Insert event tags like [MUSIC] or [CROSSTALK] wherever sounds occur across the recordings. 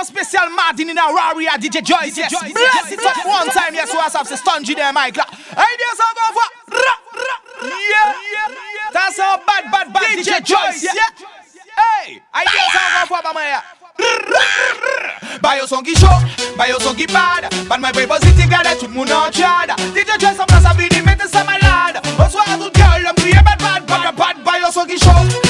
An yo spesyal madin in a warrior DJ Joyce Yes, bless it, touch one time Yes, waz ap se stonji den mic la Ay dey son kon fwa Rrrr, rrrr, rrrr, rrrr Tan se yo bad, bad, bad DJ Joyce Ay, ay dey son kon fwa pa man ya Rrrr, rrrr, rrrr Bayo son ki show, bayo son ki bad Pan mwen bay pozitiv gade, tout moun an chada DJ Joyce an plas ap li di me te sa ma lad An swa la fout girl, an mwi e bad, bad, bad Bad, bad, bayo son ki show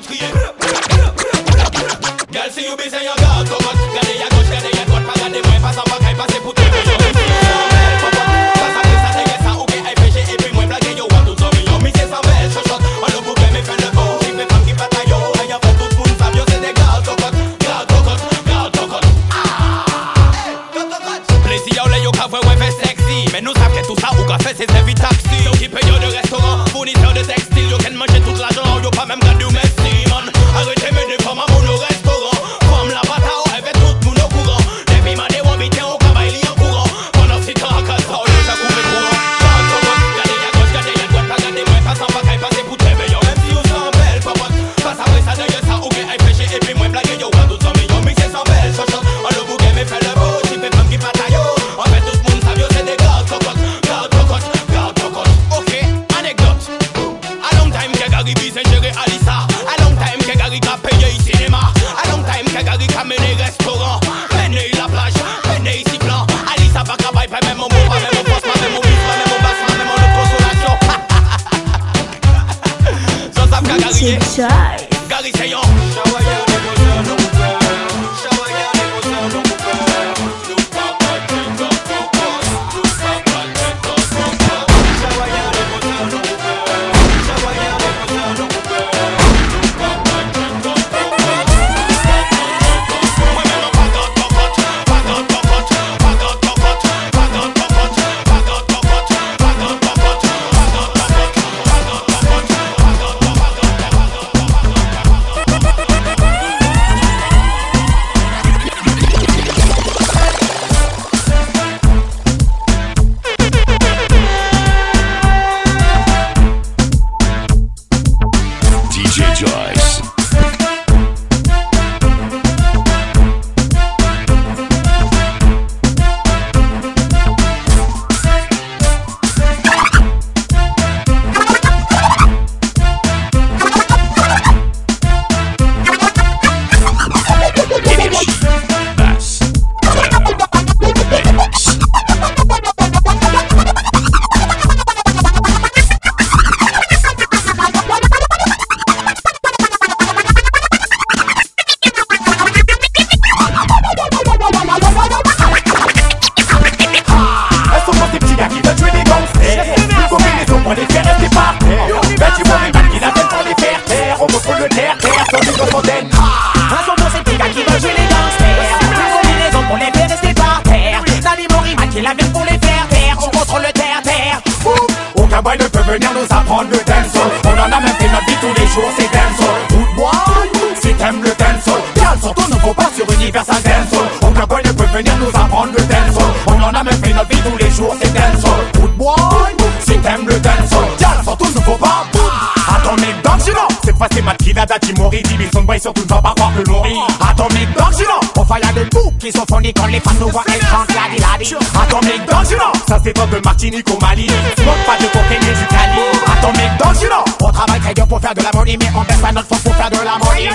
money, mais on baisse la note, faut qu'on faire de la money.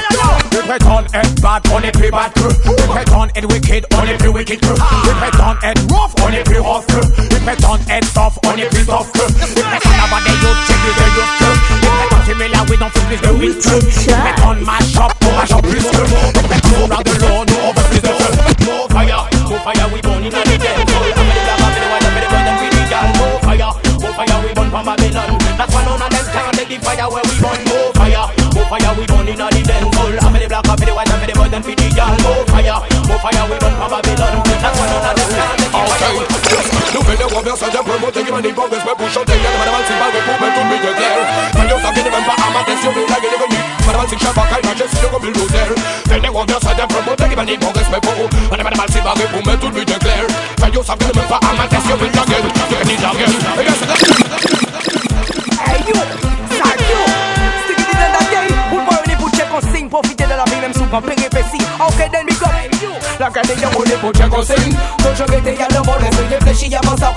Ils prétendent être bad, on est bad crew. We Ils prétendent être wicked, on est wicked crew. We Ils prétendent être rough, on est rough crew. We Ils prétendent être soft, on crew. We soft que. Ils prétendent avoir des youths, the plus crew. We que. Ils prétendent fumer la weed, on fume plus de weed que. Ils prétendent mash up, go fire, we run for Babylon. That's why none of them can make it fire. Nous fais des revers, c'est des promos, t'es qui m'a dit bon, mais pour chanter, y'a des madame, c'est pas des poupées, tout m'y déclare. Mais yo, ça vient de même pas à ma tête, si on veut la gueule, venu. Madame, c'est que chaque fois qu'elle j'ai si on veut l'oser. Fais des revers, c'est des promos, t'es qui m'a dit bon, mais pour. Madame, madame, c'est pas des poupées, tout m'y déclare. Mais yo, ça vient de même pas à ma tête, si on veut la gueule, tu gagnes la gueule. Et yo, c'est la Hey yo, salut! Sticky dans la game, pour voir une bouche qu'on signe, profiter de la vie, même souvent, da cadeia mulher Tô só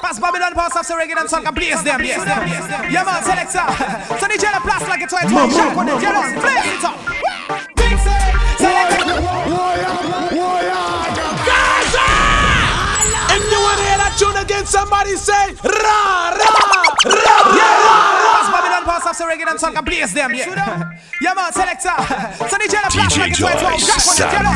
Pass Babylon, pass off the reggae and song and place them, yes. Yeah, man, selector. So the jelly blast like a 20 shot. Jelly, play it up. Gaza! If you want to hear that tune again, somebody say ra ra ra. Yeah, ra ra. Pass Babylon, pass off the reggae and song and blaze them. Yeah, [LAUGHS] yeah man, selector. So DJ the flash, make it twice more.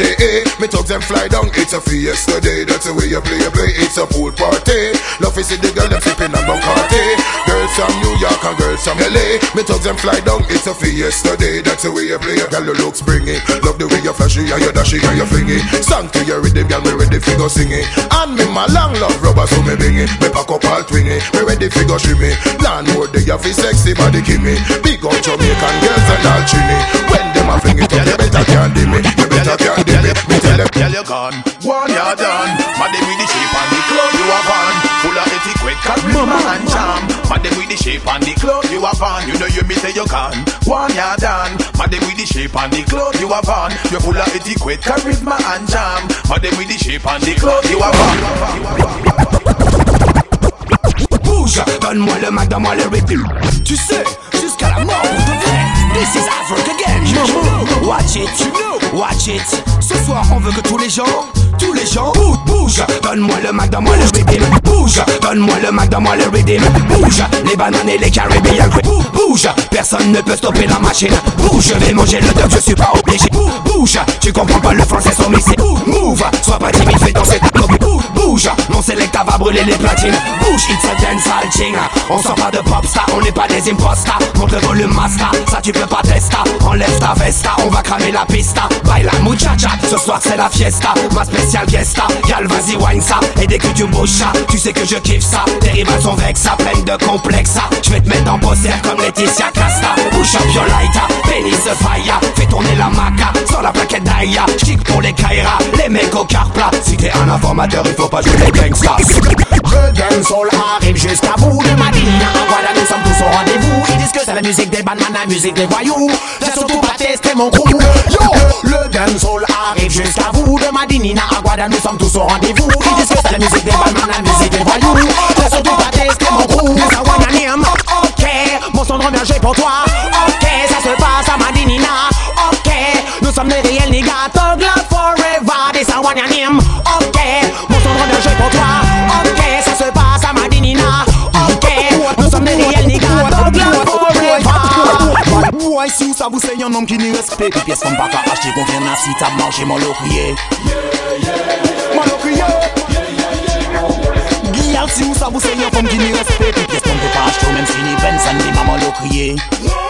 GA. Me talk them fly down, it's a fiesta yesterday. That's the way you play, you play, it's a pool party. Love is in the girl, them on and car from New York and girls from LA. Me tugs them fly down, it's a feast yesterday. That's the way you play. Girl, your looks bring it. Love the way you flashy and you dashy and you flingy. Song to your rhythm, girl, me ready for go singing. And me my long love rubber, so me bring Me pack up all twingy, me ready for go shimmy. Land more day, you feel sexy body gimme. Big up Jamaican girls and all chini. When them a fling it up, you better can't dim it. You better can't dim it. Me tell them, girl, you gone, one you done. Madden with the shape and the clothes you have on. You know you me say you can. One yard done. Madden with the shape and the clothes you have on. You full of etiquette, charisma and charm. Madden with the shape and the clothes you have on. Bouge, donne-moi le mag, donne-moi le répit. Tu sais, jusqu'à la mort pour te vrai. This is Africa again, je Watch it, Watch it. Ce soir, on veut que tous les gens, tous les gens, bouge, bouge. Donne-moi le Mac, moi le rhythm. Bouge. Donne-moi le Mac, moi le rhythm. Bouge. Les bananes et les caribéens. Bouge, bouge. Personne ne peut stopper la machine. Bouge, je vais manger le dog, je suis pas obligé. Bouge, Tu comprends pas le français, son mais Bouge, move. Sois pas timide, fais danser ta copie. Bouge, non sélecta va brûler les platines Bouge, it's a dancehall ching On sort pas de popstar, on n'est pas des impostas Monte le volume master, ça tu peux pas tester Enlève ta vesta, on va cramer la pista la muchacha, ce soir c'est la fiesta Ma spéciale fiesta, y'a vas-y wine ça Et dès que tu bouges tu sais que je kiffe ça Tes rivales sont vexa, pleines de complexa. Je vais te mettre en comme Laetitia Casta Bouche up your pénis fire Fais tourner la maca, sur la plaquette d'Aïa J'tique pour les Kaira, les mecs au plat. Si t'es un informateur il faut pas le soul arrive jusqu'à vous de à Voilà nous sommes tous au rendez-vous Ils disent que c'est la musique des bananes, la musique des voyous J'ai surtout pas testé mon crew Yo, le soul arrive jusqu'à vous de Madinina à nous sommes tous au rendez-vous Ils disent que c'est la musique des bananes, la musique des voyous J'ai surtout pas testé mon crew Ok, mon son de pour toi Ok, ça se passe à Madinina Ok, nous sommes les réels niggas, Mwen sou sa vous se yon nom ki ni respect Pi piyes kon baka achte kon ven nasi tab manje Mwen lo kriye Mwen lo kriye Gyal si ou sa vous se yon fom ki ni respect Pi piyes kon baka achte ou men si ni ben zan Mwen lo kriye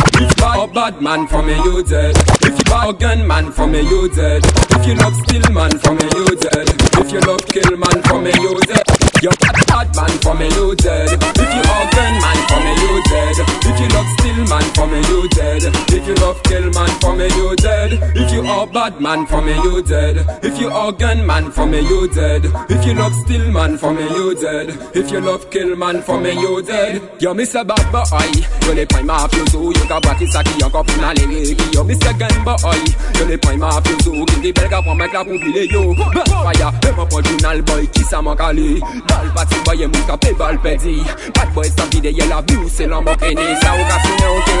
If you a bad man from a you dead. If you a gun man from a you dead. If you love steal man from a you dead. If you love kill man from a you dead. You're a bad man from a you dead. If you a gun man for me you dead If you love kill man for me you dead If you are bad man for me you dead If you are gun man for me you dead If you love steal man for me you dead If you love kill man for me you dead Yo Mr. Bad Boy Yo le point ma fuse ou yo ka bati sa ki yon kopi nan le reki Yo Mr. Gun Boy Yo le point ma fuse ou ki di bel ka pon mek la pou vile yo Bad Fire E mwen pon jounal boy ki sa man kali Bal pati boy e moun ka pe bal pedi Bad Boy sa vide ye la view se lan mok ene Sa ou ka sine ou kere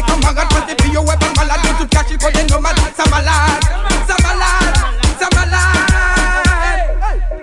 they come hang out, they be your weapon, malad. Don't you catch it, cause they know malad, some malad, some malad, some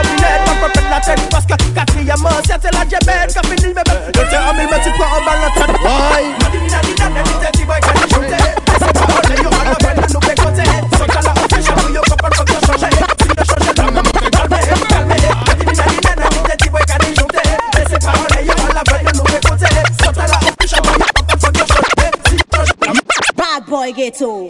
kombinèd Mwen kon pet la tèd Paske katriyèman Sè tè la djebèd Ka finil mè bèd Yo tè amil mè ti kwa an bal nan tèd Mwen di nina nina nè di tè ti boy kè di choute Mè se pa olè yo an avè nan nou pe kote Son chala ou fè chalou yo kopan fòk yo chanjè Si nou chanjè nan mè mè kalmè Kalmè Mwen di nina nina nè di tè ti boy kè di choute Mè se pa olè yo an avè nan nou pe kote Son chala ou fè chalou yo kopan fòk yo chanjè chanjè Bad boy ghetto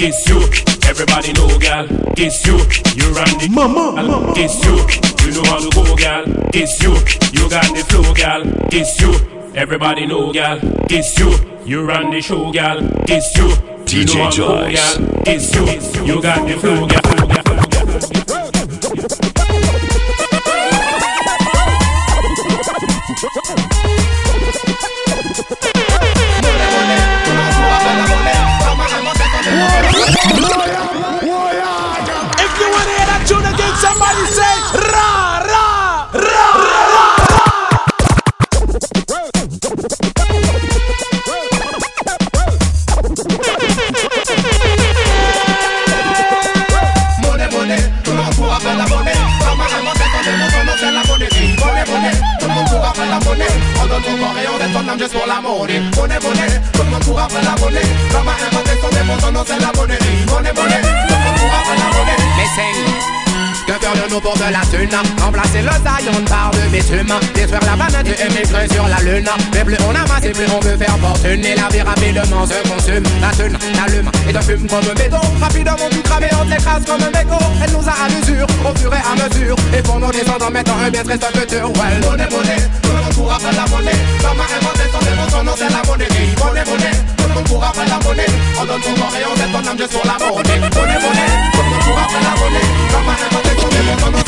It's you, everybody know, girl. It's you, you run the mama. mama. It's you, you know how to go, girl. It's you, you got the flow, girl. It's you, everybody know, girl. It's you, you run the show, girl. It's you, you know how to go, girl. It's you, you got the flow, girl. say Remplacer Remplacer l'osaillon par de bitume Détruire la planète et émigrer sur la lune Mais plus on amasse et plus on veut faire fortune Et la vie rapidement se consume La thune t'allume et te fume comme un béton Rapidement tout cramé, on s'écrase comme un mégot Elle nous a à l'usure, au fur et à mesure Et pour nos descendants mettant un bien triste de terroir monnaie, monnaie, tout le monde pourra faire la monnaie Maman inventé son démon, son nom c'est la monnaie Monnaie, monnaie, tout le monde pourra faire la monnaie On donne son corps et on met ton âme juste pour la monnaie Monnaie, monnaie, tout le monde pourra faire la monnaie Maman inventé son démon, son nom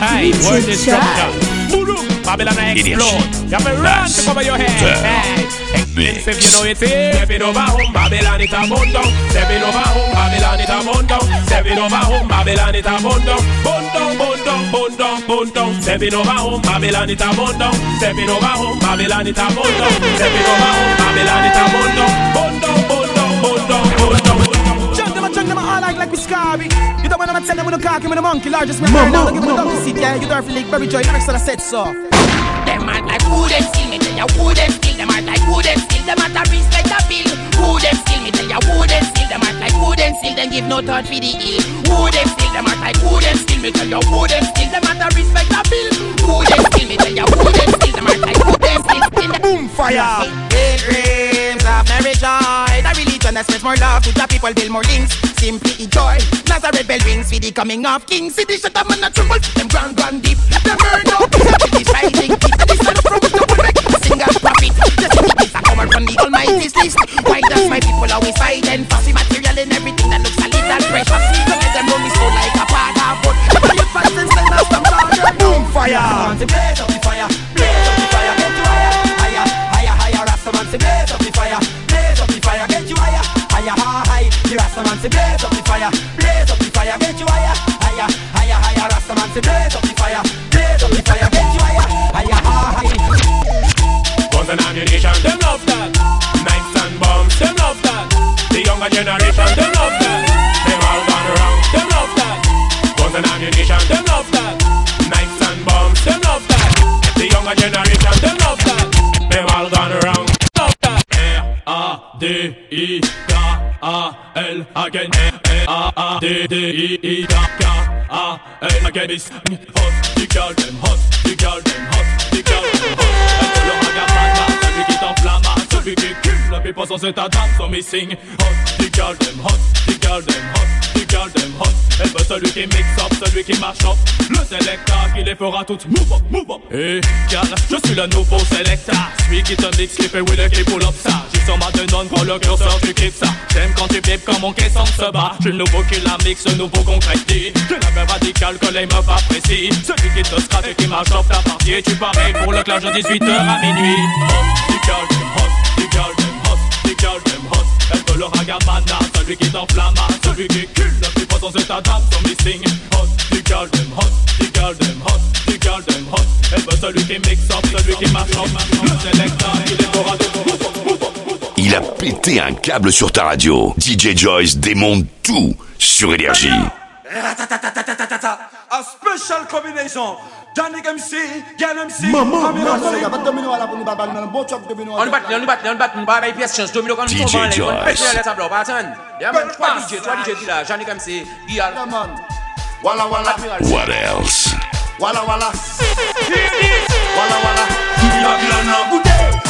Hey, Word is from God. explode. You have a run to cover your head. Hey. If you know it eh, is. Seven over home, Babylon it a bun down. Seven over home, Babylon it a bun down. Seven over home, Babylon it a bun down. Bun down, bun down, bun down, down. over home, Babylon it a bun down. Seven over home, Babylon it a bun down. Seven over home, Babylon it a bun down. Bun down, bun down, bun down, down. Tongue them all like like Biscari. You don't wanna tell them when the cocky when the monkey largest man. Mama, mama, mama. Don't sit yeah. You don't feel like very joy. Next to the set so. Them act like who them steal me? Tell ya who them steal? Them Act like who them steal? Them man that respect the bill. Who them steal me? Tell ya who them steal? Them Act like who them steal? Them give no thought for the ill. Who them steal? Them act like who them steal me? Tell ya who them steal? Them man that respect the bill. Who them steal me? Tell ya who them steal? Them act like who them steal? Boom fire. Hey, going spread more love to the people, build more links. Simply enjoy Nazareth bell rings with the coming of kings. City the shut up and the tremble, them ground, grand deep. Let them burn up, the shining deep. The sun from the world like a single prophet. The city is a comer from the Almighty's list. Why does my people always fight and fussy material and everything that looks a little precious? Don't let them run me so like a part of wood. But you fast and send us some fire. Boom fire. blaze up the fire, blaze up the fire, get you higher, higher, higher, higher. Rasta man say blaze up the fire, blaze up the fire, get you higher, higher, higher. Guns and ammunition, them love that. Knives and bombs, them love that. The younger generation, them love that. They all gone around, them love that. Guns and ammunition, them love that. Knives and bombs, them love that. The younger generation, them love that. They all gone around, love that. R D I. A-L-Hagen E-A-D-D-I-I K-A-L-Hagen Bis Hot du galven, hot du galven, hot du galven Hot le ragamuffin, celui qui t'enflamme Celui qui cule la pipe sans c'est ta dame, son missing Hot du galven, hot celui qui mix up, celui qui marche up. Le sélecteur qui les fera toutes move up, move up. Et car je suis le nouveau sélecteur. celui qui te mix, qui fait qui pull up ça. J'y sors ma denon pour le curseur, tu kiffes ça. J'aime quand tu pipes quand mon caisson se bat. J'suis le nouveau qui la mixe, le nouveau crédite J'ai la même radicale que les meufs apprécient. Celui qui te scrape et qui marche up ta partie, tu parles pour le clash de 18h à minuit. Host musical, j'aime hoss. Elle te le ragabana, celui qui t'enflamme, celui qui cule. La plus pas dans cet dame, son missing. Hoss, du calme, hoss, du calme, hoss, du calme, hoss. Elle veut celui qui mix up, celui qui marche up. Le sélecteur, il est pour de Il a pété un câble sur ta radio. DJ Joyce démonte tout sur Énergie. A special kombinason Janik MC, Jan MC, Amirat Ali DJ Joss Wala wala Wala wala DJ Joss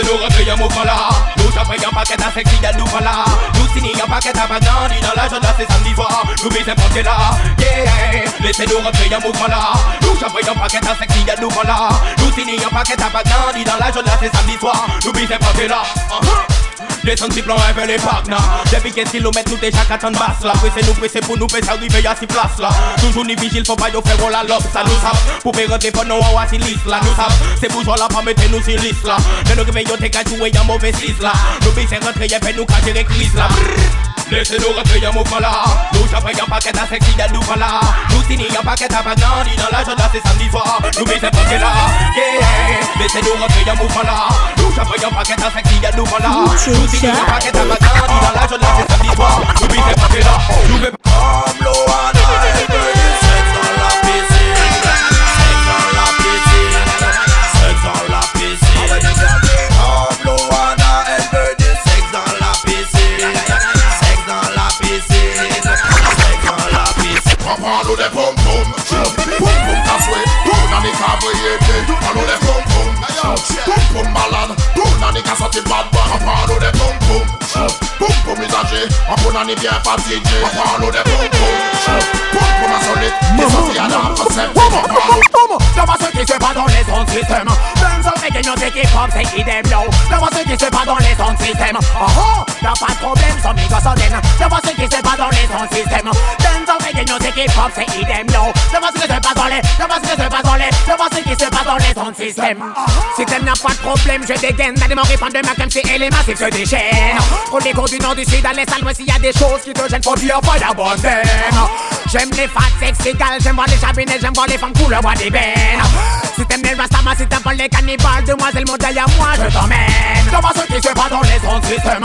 Si nous réveillons, nous voilà. Nous t'apprenons pas qu'à fait qu'il y a nous voilà. Nous signons pas qu'à t'apprendre, dans la l'agenda, c'est samedi voir Nous misons pas que là. Yeah, laissez-nous réveiller, nous voilà. Nous t'apprenons pas qu'à fait qu'il y a nous voilà. Nous signons pas qu'à t'apprendre, dans la l'agenda, c'est samedi soir. Nous misons pas que là. 206 plans avec les Depuis 15 nous déjà 4 ans de basse là nous c'est pour nous faire arriver à 6 places là Toujours ni vigile faut pas nous faire la lobe ça nous sape Pour payer rentrer pour nous avoir si liste là nous sape C'est pour pas mettre nous De nous réveillons t'es qu'à y'a mauvais 6 là Nous c'est y'a fait nous cacher les crises là Laissez-nous rentrer y'a mouvement là Nous y'a paquet à sexy y'a nous voilà Nous dans Nous là nous rentrer y'a Nous nous Nous Fini pa la Apoun an i byen pati je Apan lo de pou pou Pou pou ma solit Ki sosi an an konsep Det var så krise på dårlig sånn system Hvem som fikk inn og fikk i kom seg i dem nå Det var så krise på dårlig sånn system Aha, det var et problem som ikke var sånn Det var så krise på dårlig sånn system communauté qui propre, c'est idem, yo. Je vois ce que se passe dans les, je vois ce que se passe dans les, je vois ce qui se passe dans les zones système. Système n'a pas de problème, je dégaine. D'aller démon répandre de ma comme c'est et les massifs se déchaîne Pour les cours du nord, du sud, à l'est, moi s'il y a des choses qui te gênent, faut dire pas d'abandon. J'aime les fat sex égales, j'aime voir les chabinets, j'aime voir les femmes couleur, moi des bennes. Si t'aimes les rastama, si t'aimes pas les cannibales, demoiselle, mon à moi, je t'emmène. Je vois ce qui se passe dans les zones système.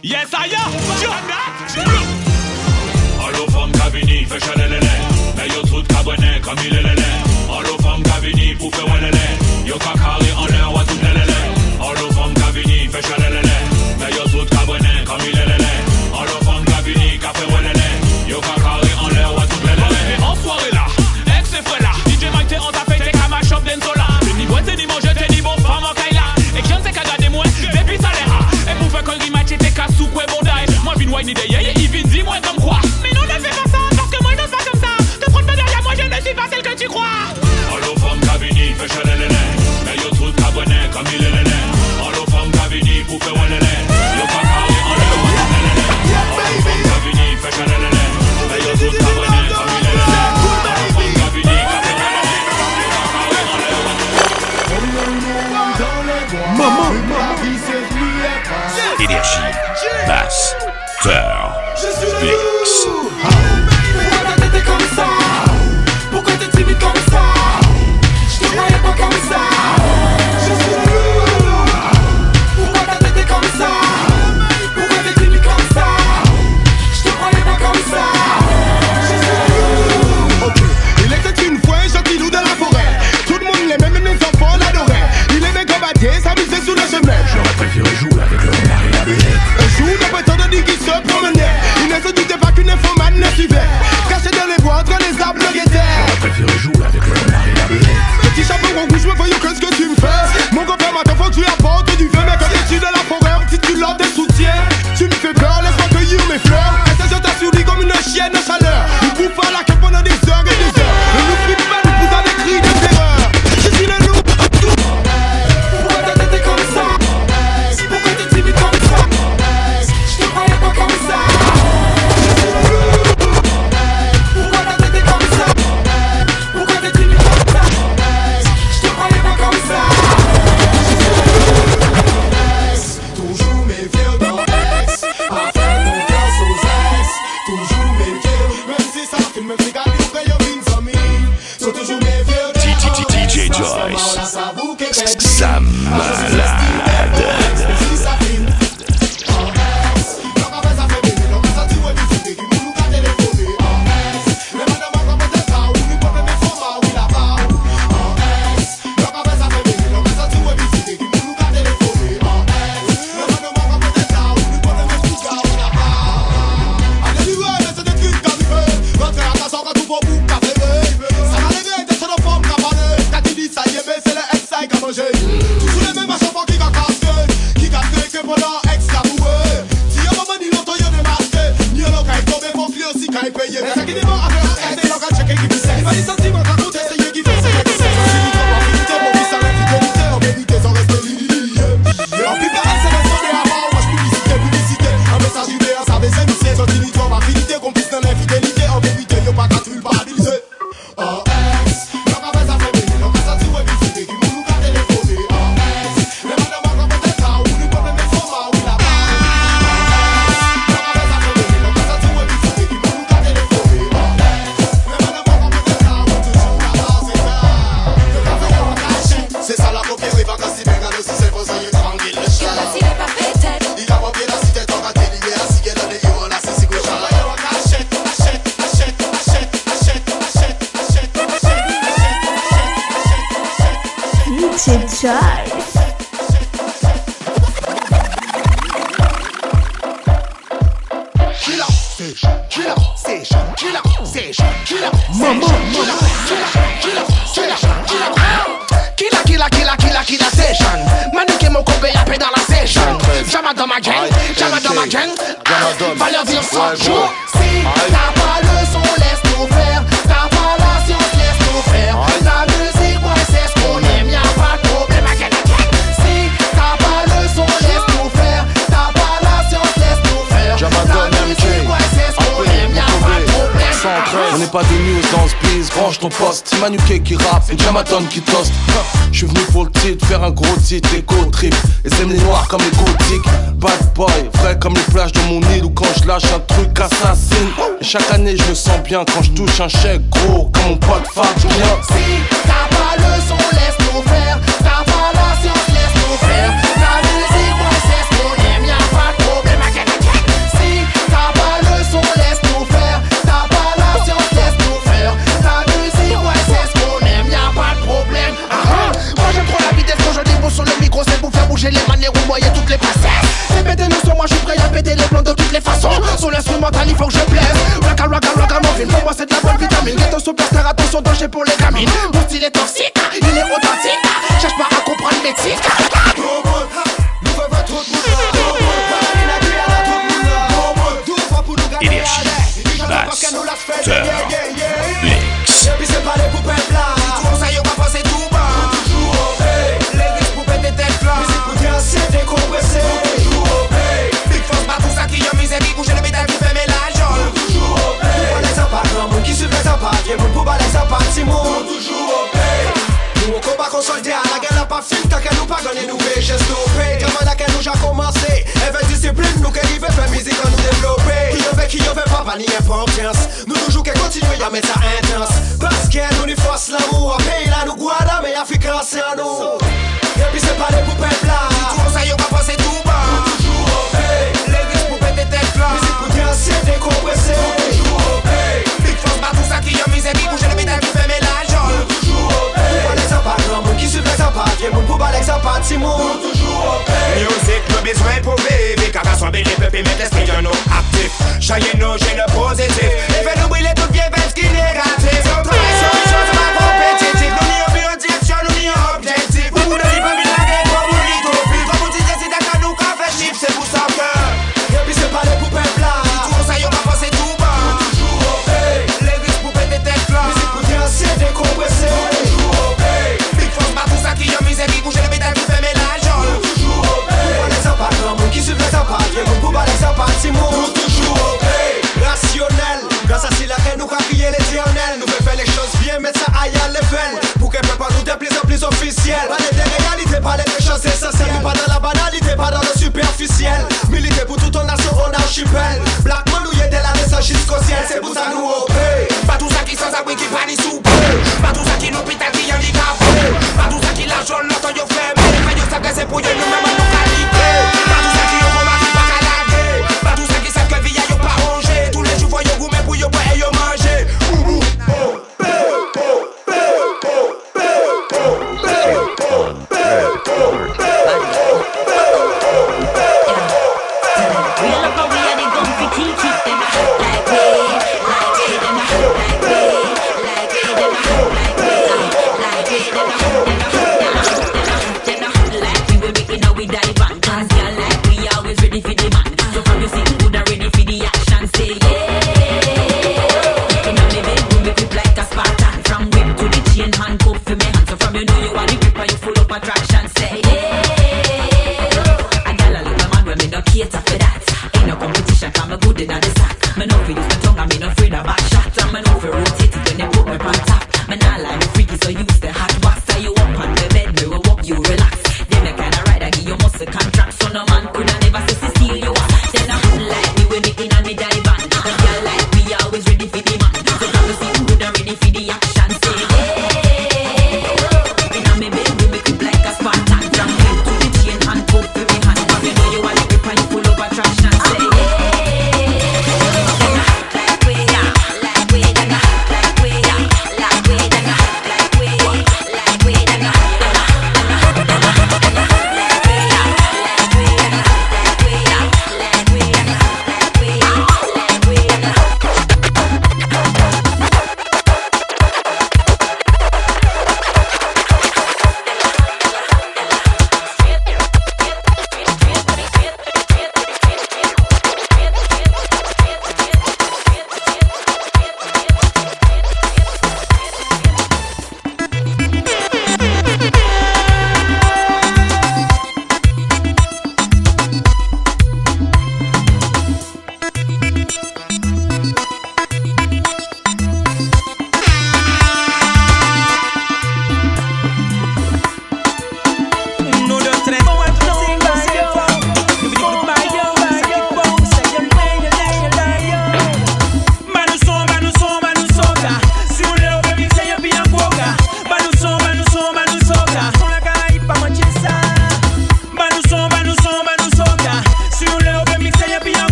Yes, I am. Allo femme Cavini, fais chalelele. Mais yo tout cabernet comme il est lélé. Allo femme Cavini, pour faire welele. Yo kakari en l'air, wa tout Allo femme fais fini de yeye, Yvin, dis-moi comme quoi. Mais non, ne fais pas ça, parce que moi je danse pas comme ça. Te prends pas derrière moi, je ne suis pas celle que tu crois. Allô, femme Cavini, fais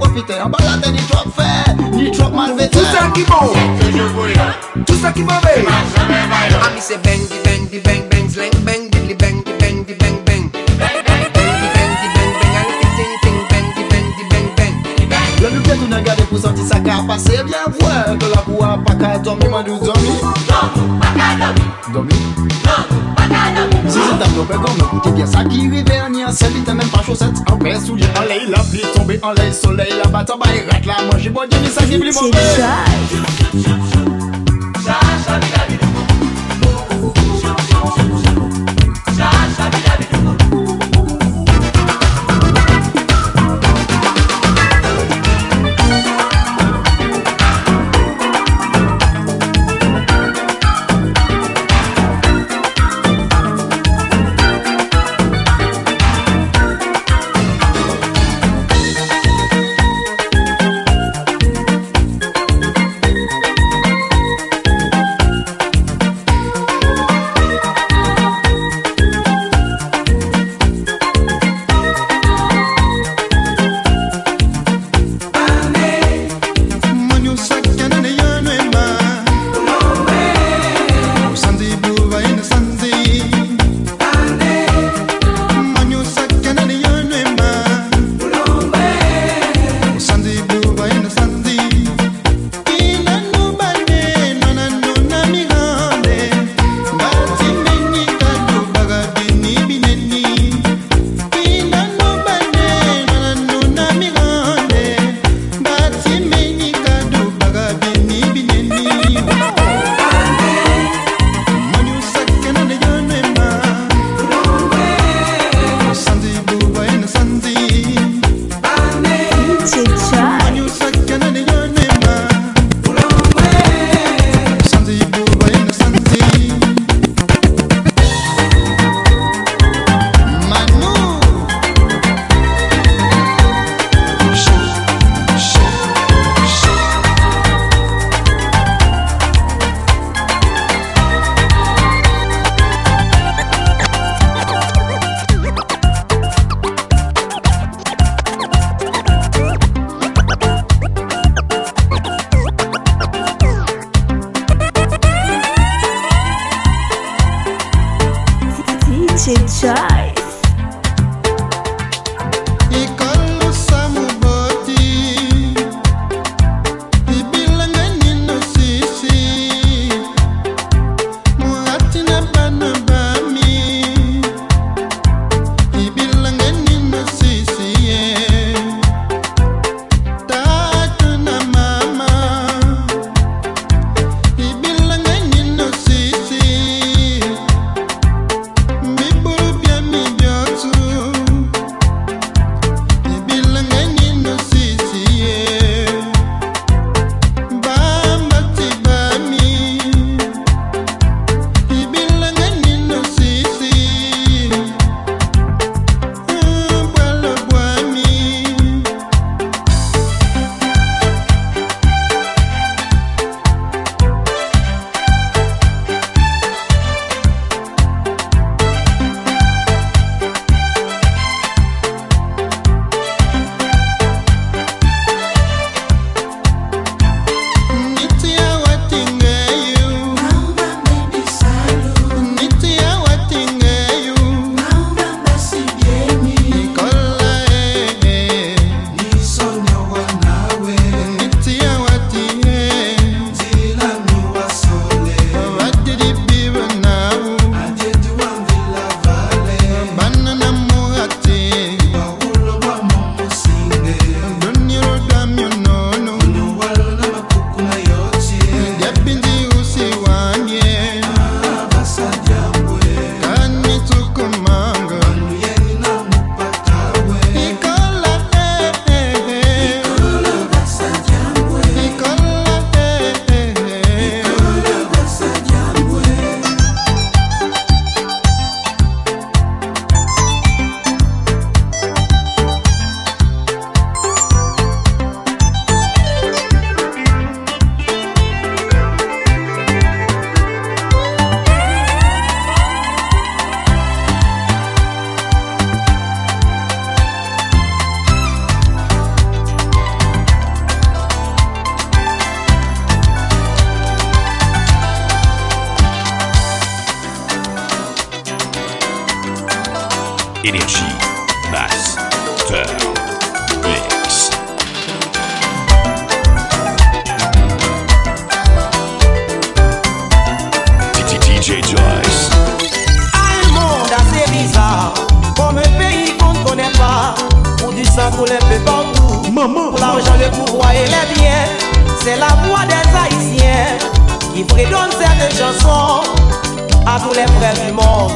Am ba la de di trompe fè, ni trompe mal vète Tou sa ki bon, tou sa ki bende A mi se bende, bende, bende, bende, bende, bende Bende, bende, bende, bende, bende Bende, bende, bende, bende, bende, bende Le mi pye tou na gade pou santi sa ka pase Bien vwe, te la pou apaka, tomi, madu, tomi Domi, apaka, domi dope gomme T'es bien ça qui même pas chaussette paix sous La pluie tombée en Soleil la batte la j'ai Bon Dieu ça qui plus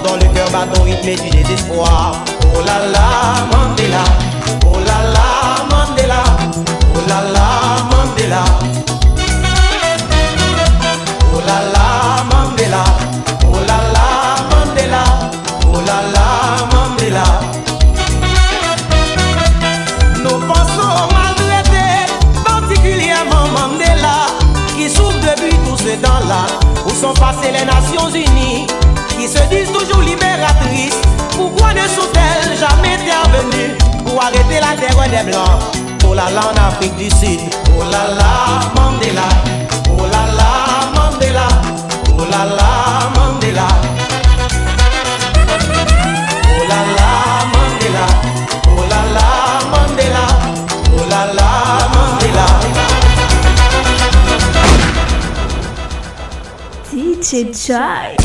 dans le cœur bat au rythme du désespoir. Oh la la Mandela, oh la la Mandela, oh la la Mandela. Oh la la Mandela, oh la la Mandela, oh la la Mandela. Nos pensons maltraités, particulièrement Mandela, qui souffre depuis tout ce temps-là, où sont passées les Nations Unies qui se disent toujours libératrices, pourquoi ne sont-elles jamais intervenues pour arrêter la terre des Blancs Oh la là, en Afrique du Sud, oh là là, Mandela, oh là là, Mandela, oh là là, Mandela. Oh là là, Mandela, oh là là, Mandela, oh là là, Mandela.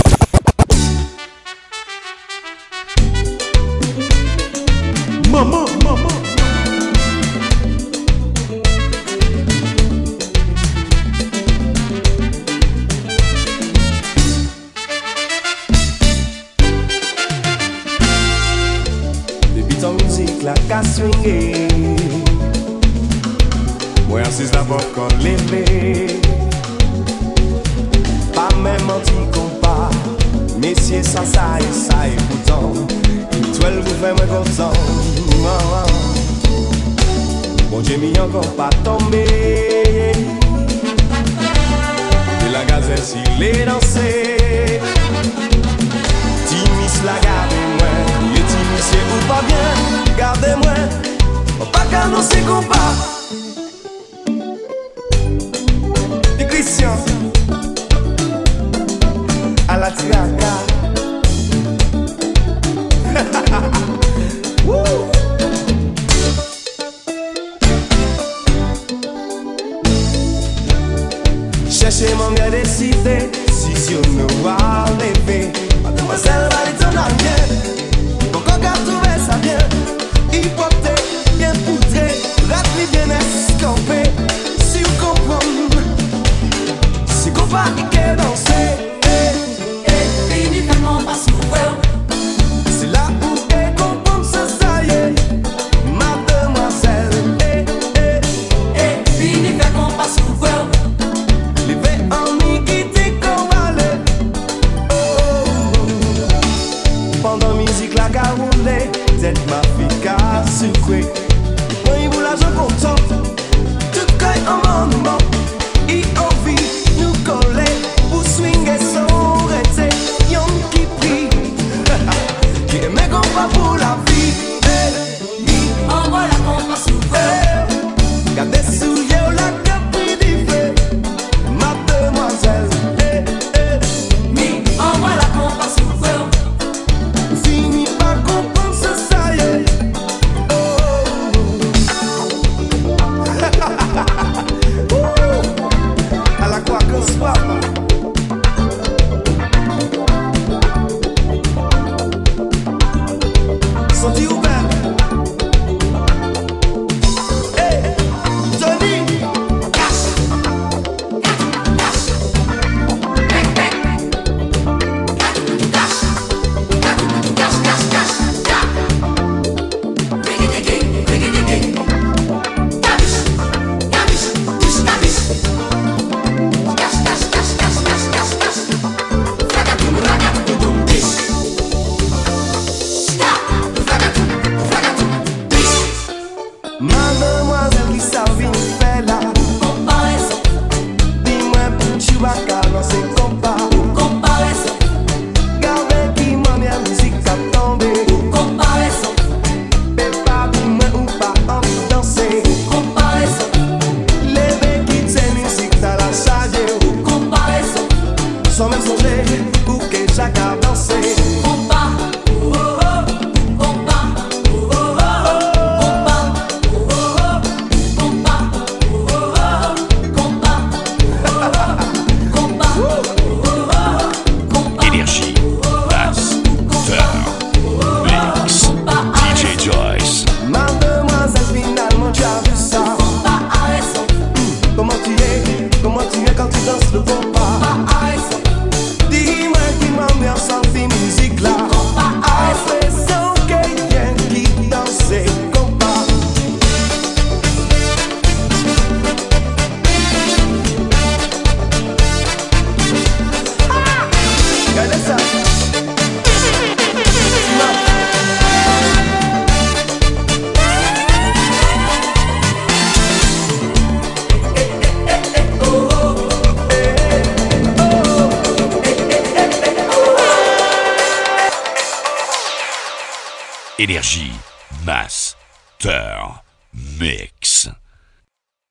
encore pas tomber Et la gazette, il est dansé. Timis la gardez-moi. Et timis, c'est ou pas bien. Gardez-moi. Pas qu'à nous, c'est combat. Et Christian. À la tirade.